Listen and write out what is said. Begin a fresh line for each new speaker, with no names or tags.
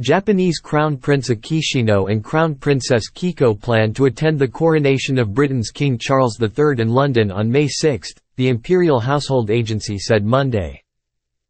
Japanese Crown Prince Akishino and Crown Princess Kiko plan to attend the coronation of Britain's King Charles III in London on May 6, the Imperial Household Agency said Monday.